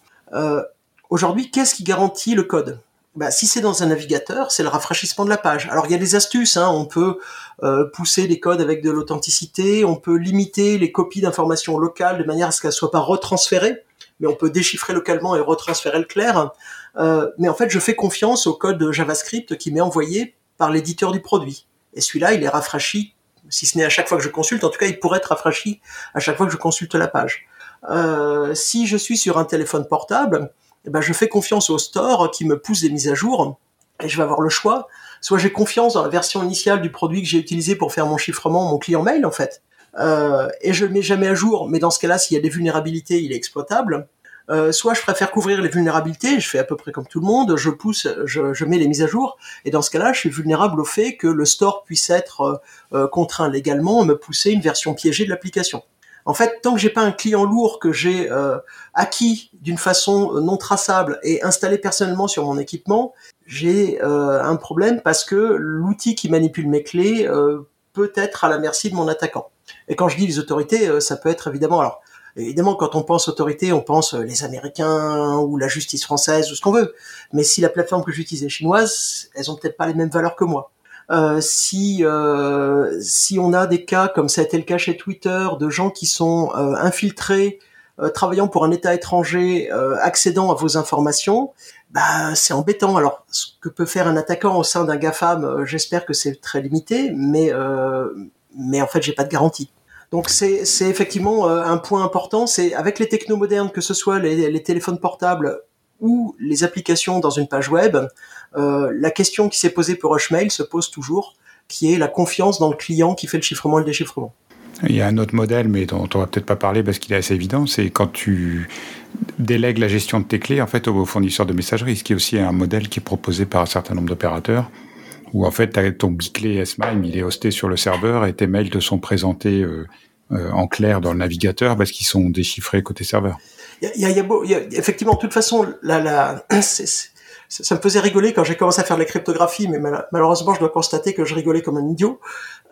Aujourd'hui, qu'est-ce qui garantit le code? Bah, si c'est dans un navigateur, c'est le rafraîchissement de la page. Alors il y a des astuces, hein. on peut euh, pousser les codes avec de l'authenticité, on peut limiter les copies d'informations locales de manière à ce qu'elles soient pas retransférées, mais on peut déchiffrer localement et retransférer le clair. Euh, mais en fait, je fais confiance au code JavaScript qui m'est envoyé par l'éditeur du produit. Et celui-là, il est rafraîchi, si ce n'est à chaque fois que je consulte, en tout cas, il pourrait être rafraîchi à chaque fois que je consulte la page. Euh, si je suis sur un téléphone portable, eh ben, je fais confiance au store qui me pousse des mises à jour et je vais avoir le choix soit j'ai confiance dans la version initiale du produit que j'ai utilisé pour faire mon chiffrement, mon client mail en fait, euh, et je le mets jamais à jour. Mais dans ce cas-là, s'il y a des vulnérabilités, il est exploitable. Euh, soit je préfère couvrir les vulnérabilités, je fais à peu près comme tout le monde, je pousse, je, mets les mises à jour, et dans ce cas-là, je suis vulnérable au fait que le store puisse être euh, euh, contraint légalement à me pousser une version piégée de l'application. En fait, tant que j'ai pas un client lourd que j'ai euh, acquis d'une façon non traçable et installé personnellement sur mon équipement, j'ai un problème parce que l'outil qui manipule mes clés peut être à la merci de mon attaquant. Et quand je dis les autorités, ça peut être évidemment alors Évidemment, quand on pense autorité, on pense les Américains ou la justice française ou ce qu'on veut. Mais si la plateforme que j'utilise est chinoise, elles ont peut-être pas les mêmes valeurs que moi. Euh, si euh, si on a des cas comme ça a été le cas chez Twitter de gens qui sont euh, infiltrés euh, travaillant pour un État étranger euh, accédant à vos informations bah c'est embêtant alors ce que peut faire un attaquant au sein d'un GAFAM j'espère que c'est très limité mais mais en fait j'ai pas de garantie donc c'est effectivement un point important c'est avec les technos modernes que ce soit les, les téléphones portables ou les applications dans une page web, euh, la question qui s'est posée pour Rushmail se pose toujours, qui est la confiance dans le client qui fait le chiffrement et le déchiffrement. Il y a un autre modèle, mais dont on va peut-être pas parler parce qu'il est assez évident, c'est quand tu délègues la gestion de tes clés en fait aux fournisseurs de messagerie, ce qui est aussi un modèle qui est proposé par un certain nombre d'opérateurs, où en fait ton biclé SMIME, il est hosté sur le serveur et tes mails te sont présentés euh, euh, en clair dans le navigateur parce qu'ils sont déchiffrés côté serveur. Effectivement, de toute façon, ça me faisait rigoler quand j'ai commencé à faire de la cryptographie, mais malheureusement, je dois constater que je rigolais comme un idiot.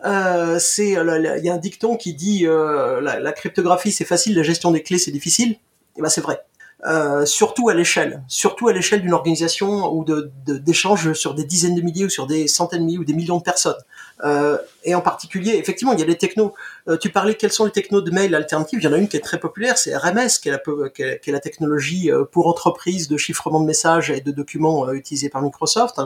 Euh, il y a un dicton qui dit la, la, cryptographie c'est facile, la gestion des clés c'est difficile. Et ben c'est vrai. Euh, surtout à l'échelle, surtout à l'échelle d'une organisation ou d'échanges sur des dizaines de milliers ou sur des centaines de milliers ou des millions de personnes. Euh, et en particulier, effectivement, il y a les technos. Euh, tu parlais quels sont les technos de mail alternatives. Il y en a une qui est très populaire, c'est RMS, qui est la, technologie euh, pour entreprise de chiffrement de messages et de documents euh, utilisée par Microsoft.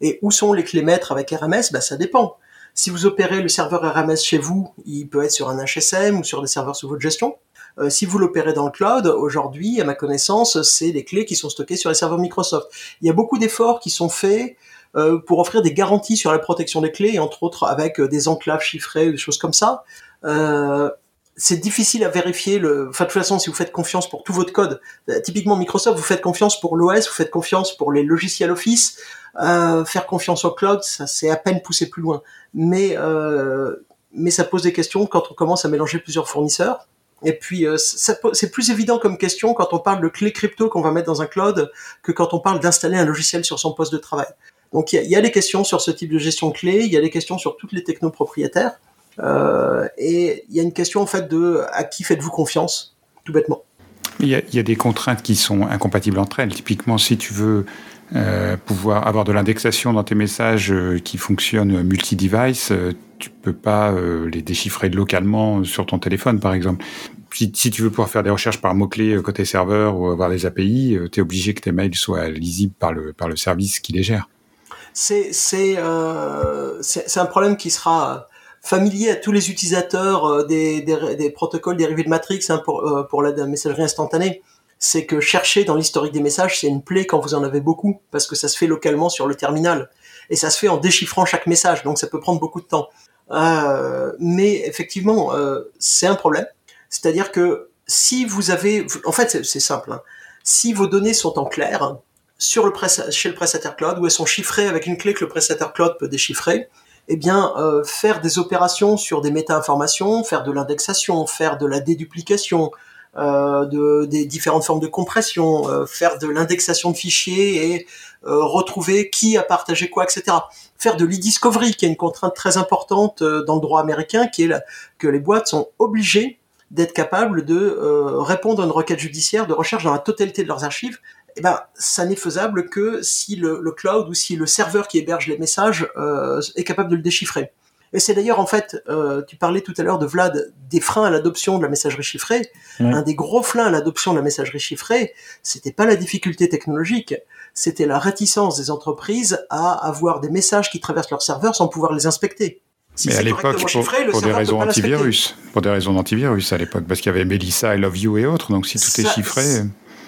Et où sont les clés maîtres avec RMS bah, Ça dépend. Si vous opérez le serveur RMS chez vous, il peut être sur un HSM ou sur des serveurs sous votre gestion. Euh, si vous l'opérez dans le cloud, aujourd'hui, à ma connaissance, c'est les clés qui sont stockées sur les serveurs Microsoft. Il y a beaucoup d'efforts qui sont faits euh, pour offrir des garanties sur la protection des clés, entre autres avec euh, des enclaves chiffrées, des choses comme ça. Euh, c'est difficile à vérifier. Le... Enfin, de toute façon, si vous faites confiance pour tout votre code, typiquement Microsoft, vous faites confiance pour l'OS, vous faites confiance pour les logiciels Office. Euh, faire confiance au cloud, ça c'est à peine poussé plus loin. Mais euh, mais ça pose des questions quand on commence à mélanger plusieurs fournisseurs. Et puis, euh, c'est plus évident comme question quand on parle de clés crypto qu'on va mettre dans un cloud que quand on parle d'installer un logiciel sur son poste de travail. Donc, il y, a des questions sur ce type de gestion de clés, il y a des questions sur toutes les technos propriétaires, euh, et il y a une question en fait de à qui faites-vous confiance, tout bêtement? Il y, a, des contraintes qui sont incompatibles entre elles. Typiquement, si tu veux euh, pouvoir avoir de l'indexation dans tes messages euh, qui fonctionnent multi-device, euh, tu peux pas euh, les déchiffrer localement sur ton téléphone, par exemple. Si, tu veux pouvoir faire des recherches par mots-clés côté serveur ou avoir des API, tu es obligé que tes mails soient lisibles par le, par le service qui les gère. C'est euh, un problème qui sera familier à tous les utilisateurs des, des, des protocoles dérivés de Matrix hein, pour, pour la messagerie instantanée c'est que chercher dans l'historique des messages, c'est une plaie quand vous en avez beaucoup, parce que ça se fait localement sur le terminal. Et ça se fait en déchiffrant chaque message, donc ça peut prendre beaucoup de temps. Euh, mais effectivement, euh, c'est un problème. C'est-à-dire que si vous avez... En fait, c'est simple. Hein. Si vos données sont en clair sur le chez le prestataire cloud, où elles sont chiffrées avec une clé que le prestataire cloud peut déchiffrer, eh bien, euh, faire des opérations sur des méta-informations, faire de l'indexation, faire de la déduplication, de, des différentes formes de compression, euh, faire de l'indexation de fichiers et euh, retrouver qui a partagé quoi, etc. Faire de l'e-discovery, qui est une contrainte très importante euh, dans le droit américain, qui est la, que les boîtes sont obligées d'être capables de euh, répondre à une requête judiciaire de recherche dans la totalité de leurs archives. Eh ben, ça n'est faisable que si le, le, cloud ou si le serveur qui héberge les messages est capable de le déchiffrer. Et c'est d'ailleurs en fait, euh, tu parlais tout à l'heure de Vlad, des freins à l'adoption de la messagerie chiffrée. Ouais. Un des gros freins à l'adoption de la messagerie chiffrée, c'était pas la difficulté technologique, c'était la réticence des entreprises à avoir des messages qui traversent leur serveur sans pouvoir les inspecter. Si Mais à l'époque, pour, chiffré, pour des raisons antivirus, pour des raisons d'antivirus à l'époque, parce qu'il y avait Melissa, I Love You et autres, donc si tout ça, est chiffré.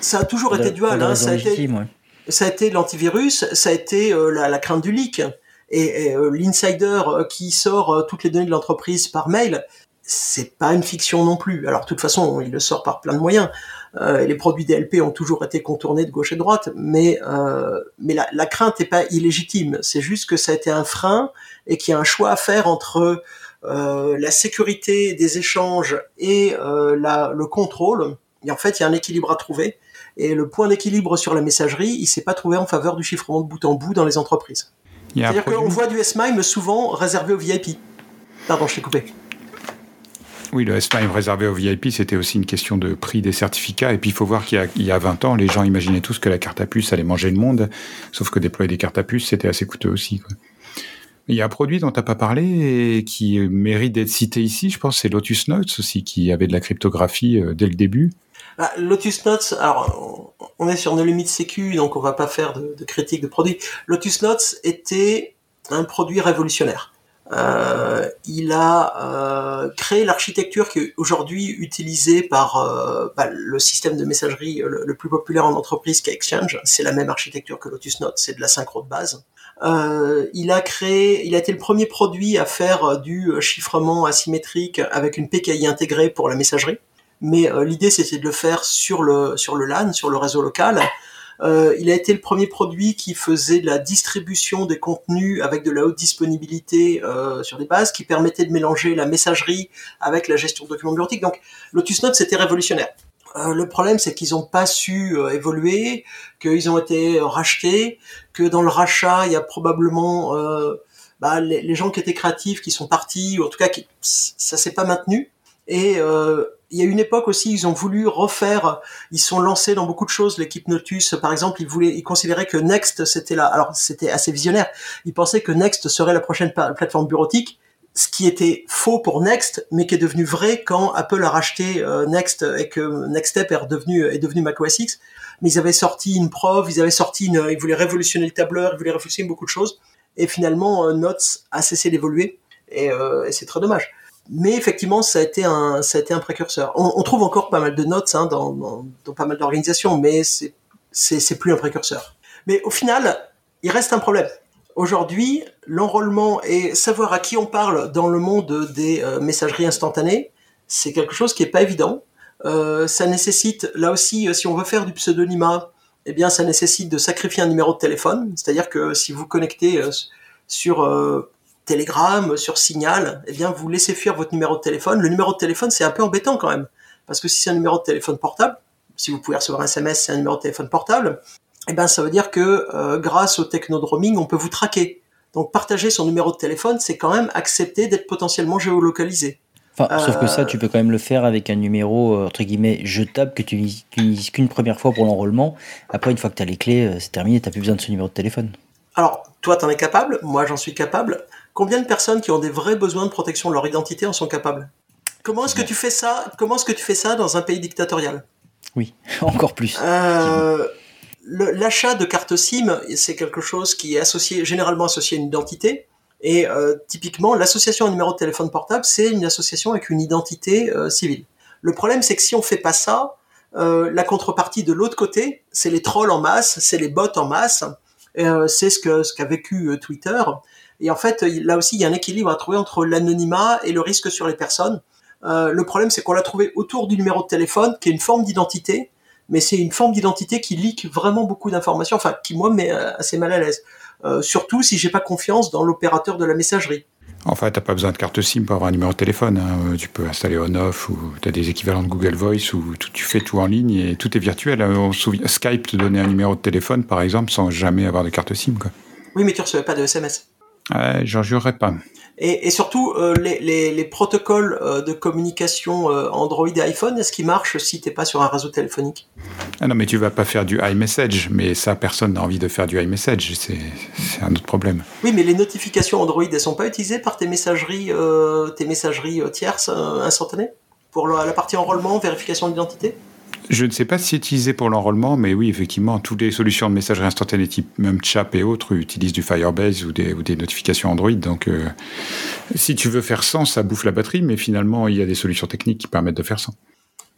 Ça a toujours été dual, hein, ça, a été, ouais. ça a été l'antivirus, ça a été euh, la, la, crainte du leak. Et, l'insider qui sort toutes les données de l'entreprise par mail, c'est pas une fiction non plus. Alors de toute façon, il le sort par plein de moyens. Euh, les produits DLP ont toujours été contournés de gauche et de droite, mais euh, la, crainte n'est pas illégitime. C'est juste que ça a été un frein et qu'il y a un choix à faire entre euh, la sécurité des échanges et euh, le contrôle. Et en fait, il y a un équilibre à trouver. Et le point d'équilibre sur la messagerie, il s'est pas trouvé en faveur du chiffrement de bout en bout dans les entreprises. C'est-à-dire qu'on voit du S-MIME souvent réservé aux VIP. Pardon, je t'ai coupé. Oui, le S-MIME réservé aux VIP, c'était aussi une question de prix des certificats. Et puis, il faut voir qu'il y, a 20 ans, les gens imaginaient tous que la carte à puce allait manger le monde. Sauf que déployer des cartes à puce, c'était assez coûteux aussi. Il y a un produit dont tu n'as pas parlé et qui mérite d'être cité ici, je pense, c'est Lotus Notes aussi, qui avait de la cryptographie euh, dès le début. Bah, Lotus Notes, alors on est sur nos limites sécu, donc on va pas faire de, de critique de produit. Lotus Notes était un produit révolutionnaire. Euh, il a euh, créé l'architecture qui est aujourd'hui utilisée par euh, bah, le système de messagerie le, plus populaire en entreprise qui est Exchange. C'est la même architecture que Lotus Notes, c'est de la synchro de base. il a créé, il a été le premier produit à faire du chiffrement asymétrique avec une PKI intégrée pour la messagerie. Mais l'idée c'était de le faire sur le sur le LAN, sur le réseau local. Euh, il a été le premier produit qui faisait de la distribution des contenus avec de la haute disponibilité euh, sur des bases, qui permettait de mélanger la messagerie avec la gestion de documents bureautiques. Donc Lotus Notes c'était révolutionnaire. Euh, le problème, c'est qu'ils n'ont pas su euh, évoluer, qu'ils ont été rachetés, que dans le rachat, il y a probablement euh, bah, les, gens qui étaient créatifs qui sont partis, ou en tout cas, qui, ça s'est pas maintenu. Et euh, il y a une époque aussi, ils ont voulu refaire, ils sont lancés dans beaucoup de choses. L'équipe Notus, par exemple, ils voulaient, ils considéraient que Next c'était là. Alors c'était assez visionnaire. Ils pensaient que Next serait la prochaine plateforme bureautique, ce qui était faux pour Next, mais qui est devenu vrai quand Apple a racheté euh, Next et que Nextstep est devenu est devenu macOS X. Mais ils avaient sorti une preuve, ils avaient sorti, une, ils voulaient révolutionner le tableur, ils voulaient révolutionner beaucoup de choses. Et finalement, euh, Notes a cessé d'évoluer. Et, euh, et c'est très dommage mais effectivement, ça a été un, ça a été un précurseur. On, trouve encore pas mal de notes hein, dans, dans, pas mal d'organisations, mais c'est, c'est, plus un précurseur. Mais au final, il reste un problème. Aujourd'hui, l'enrôlement et savoir à qui on parle dans le monde des euh, messageries instantanées, c'est quelque chose qui est pas évident. Euh, ça nécessite, là aussi, euh, si on veut faire du pseudonymat, eh bien, ça nécessite de sacrifier un numéro de téléphone. C'est-à-dire que si vous connectez sur Telegram, sur Signal, eh bien, vous laissez fuir votre numéro de téléphone. Le numéro de téléphone, c'est un peu embêtant quand même. Parce que si c'est un numéro de téléphone portable, si vous pouvez recevoir un SMS, c'est un numéro de téléphone portable, eh ben, ça veut dire que euh, grâce au technodromming, on peut vous traquer. Donc, partager son numéro de téléphone, c'est quand même accepter d'être potentiellement géolocalisé. Enfin, sauf que ça, tu peux quand même le faire avec un numéro, euh, entre guillemets, jetable que tu n'utilises qu'une première fois pour l'enrôlement. Après, une fois que tu as les clés, euh, c'est terminé, tu n'as plus besoin de ce numéro de téléphone. Alors, toi, tu en es capable, moi, j'en suis capable. Combien de personnes qui ont des vrais besoins de protection de leur identité en sont capables? Comment est-ce que tu fais ça Comment est-ce que tu fais ça dans un pays dictatorial? Oui, encore plus. Euh, L'achat de cartes SIM, c'est quelque chose qui est associé, généralement associé à une identité. Et euh, typiquement, l'association à un numéro de téléphone portable, c'est une association avec une identité euh, civile. Le problème, c'est que si on fait pas ça, euh, la contrepartie de l'autre côté, c'est les trolls en masse, c'est les bots en masse. Euh, c'est ce que ce qu'a vécu euh, Twitter. Et en fait, là aussi, il y a un équilibre à trouver entre l'anonymat et le risque sur les personnes. Euh, le problème, c'est qu'on l'a trouvé autour du numéro de téléphone, qui est une forme d'identité, mais c'est une forme d'identité qui leak vraiment beaucoup d'informations, enfin, qui moi met euh, assez mal à l'aise. Euh, surtout si j'ai pas confiance dans l'opérateur de la messagerie. En fait, t'as pas besoin de carte SIM pour avoir un numéro de téléphone. Hein. Tu peux installer on-off ou tu as des équivalents de Google Voice où tu fais tout en ligne et tout est virtuel. On souvient, Skype te donnait un numéro de téléphone, par exemple, sans jamais avoir de carte SIM. Quoi. Oui, mais tu recevais pas de SMS. Euh, J'en jurerais pas. Et, et surtout, euh, les, les, les, protocoles euh, de communication euh, Android et iPhone, est-ce qu'ils marchent si t'es pas sur un réseau téléphonique? Ah non, mais tu vas pas faire du iMessage, mais ça, personne n'a envie de faire du iMessage, c'est un autre problème. Oui, mais les notifications Android, elles sont pas utilisées par tes messageries, tes messageries tierces instantanées? Pour la, la partie enrôlement, vérification d'identité? Je ne sais pas si c'est utilisé pour l'enrôlement, mais oui, effectivement, toutes les solutions de messagerie instantanée type même Chap et autres utilisent du Firebase ou des, notifications Android. Donc, euh, si tu veux faire sans, ça bouffe la batterie, mais finalement, il y a des solutions techniques qui permettent de faire sans.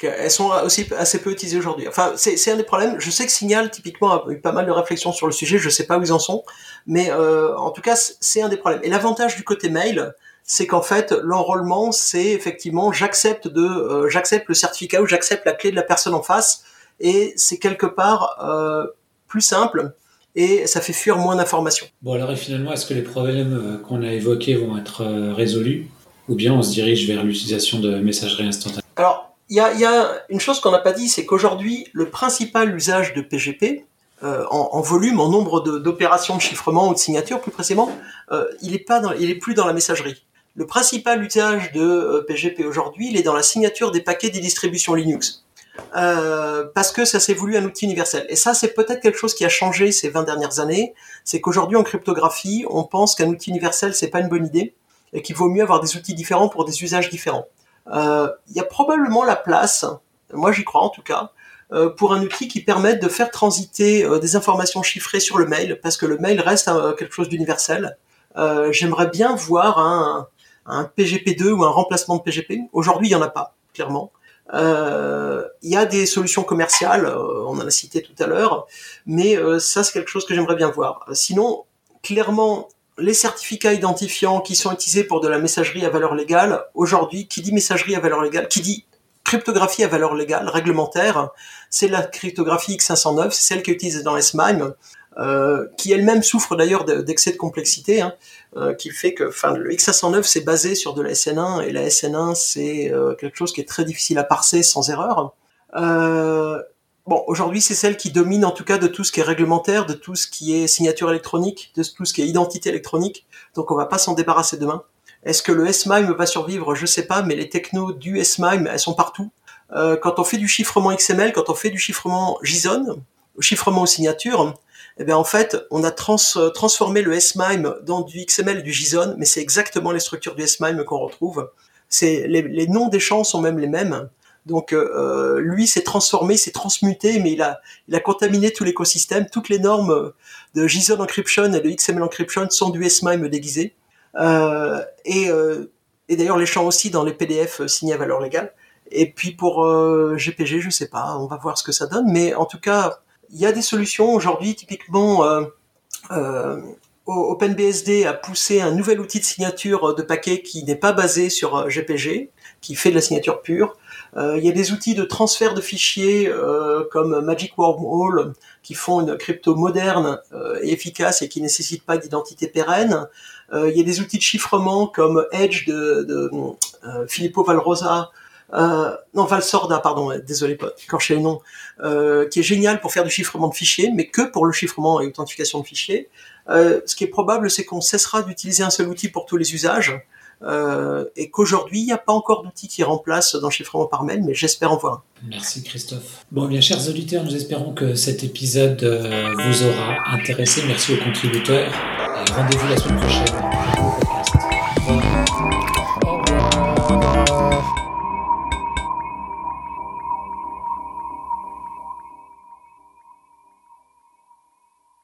Elles sont aussi assez peu utilisées aujourd'hui. Enfin, c'est un des problèmes. Je sais que Signal, typiquement, a eu pas mal de réflexions sur le sujet. Je sais pas où ils en sont, Mais euh, en tout cas, c'est un des problèmes. Et l'avantage du côté mail, c'est qu'en fait, l'enrôlement, c'est effectivement j'accepte de, euh, j'accepte le certificat ou j'accepte la clé de la personne en face, et c'est quelque part euh, plus simple et ça fait fuir moins d'informations. Bon alors et finalement, est-ce que les problèmes qu'on a évoqués vont être résolus, ou bien on se dirige vers l'utilisation de messagerie instantanée? Alors il y a, y a, une chose qu'on n'a pas dit, c'est qu'aujourd'hui, le principal usage de PGP, euh, en, en, volume, en nombre d'opérations de, chiffrement ou de signature plus précisément, euh, il est pas, dans, il est plus dans la messagerie. Le principal usage de euh, PGP aujourd'hui, il est dans la signature des paquets des distributions Linux. Euh, parce que ça s'est voulu un outil universel. Et ça, c'est peut-être quelque chose qui a changé ces 20 dernières années. C'est qu'aujourd'hui, en cryptographie, on pense qu'un outil universel, c'est pas une bonne idée et qu'il vaut mieux avoir des outils différents pour des usages différents. Euh, il y a probablement la place, moi j'y crois en tout cas, euh, pour un outil qui permette de faire transiter euh, des informations chiffrées sur le mail, parce que le mail reste quelque chose d'universel. J'aimerais bien voir un, un, PGP2 ou un remplacement de PGP. Aujourd'hui, il n'y en a pas, clairement. Il y a des solutions commerciales, on en a cité tout à l'heure, mais ça c'est quelque chose que j'aimerais bien voir. Sinon, clairement, les certificats identifiants qui sont utilisés pour de la messagerie à valeur légale, aujourd'hui, qui dit messagerie à valeur légale, qui dit cryptographie à valeur légale, réglementaire, c'est la cryptographie X509, c'est celle qui est utilisée dans SMIME, euh, qui elle-même souffre d'ailleurs d'excès de complexité, hein, euh, qui fait que, enfin, le X509 c'est basé sur de la SN1 et la SN1 c'est euh, quelque chose qui est très difficile à parser sans erreur. Euh, Bon, aujourd'hui, c'est celle qui domine en tout cas de tout ce qui est réglementaire, de tout ce qui est signature électronique, de tout ce qui est identité électronique. Donc, on va pas s'en débarrasser demain. Est-ce que le S-MIME va survivre? Je sais pas, mais les technos du S-MIME, elles sont partout. Euh, quand on fait du chiffrement XML, quand on fait du chiffrement JSON, chiffrement aux signatures, eh bien en fait, on a trans, transformé le S-MIME dans du XML du JSON, mais c'est exactement les structures du S-MIME qu'on retrouve. C'est les, les noms des champs sont même les mêmes. Donc euh, lui s'est transformé, s'est transmuté, mais il a, il a contaminé tout l'écosystème. Toutes les normes de JSON encryption et de XML encryption sont du SMIME déguisé. Euh, et, euh, et d'ailleurs les champs aussi dans les PDF signés à valeur légale. Et puis pour euh, GPG, je sais pas, on va voir ce que ça donne. Mais en tout cas, il y a des solutions aujourd'hui. Typiquement, euh, euh, OpenBSD a poussé un nouvel outil de signature de paquet qui n'est pas basé sur GPG, qui fait de la signature pure. Euh, il y a des outils de transfert de fichiers euh, comme Magic Wormhole qui font une crypto moderne euh, et efficace et qui nécessitent pas d'identité pérenne. il y a des outils de chiffrement comme Edge de, de Filippo Valrosa euh, non Valsorda, pardon, désolé pas écorcher le nom, euh, qui est génial pour faire du chiffrement de fichiers, mais que pour le chiffrement et authentification de fichiers. Euh, ce qui est probable, c'est qu'on cessera d'utiliser un seul outil pour tous les usages, euh, et qu'aujourd'hui, il n'y a pas encore d'outil qui remplace dans le chiffrement par mail, mais j'espère en voir un. Merci Christophe. Bon, bien, chers auditeurs, nous espérons que cet épisode euh, vous aura intéressé. Merci aux contributeurs. Rendez-vous la semaine prochaine.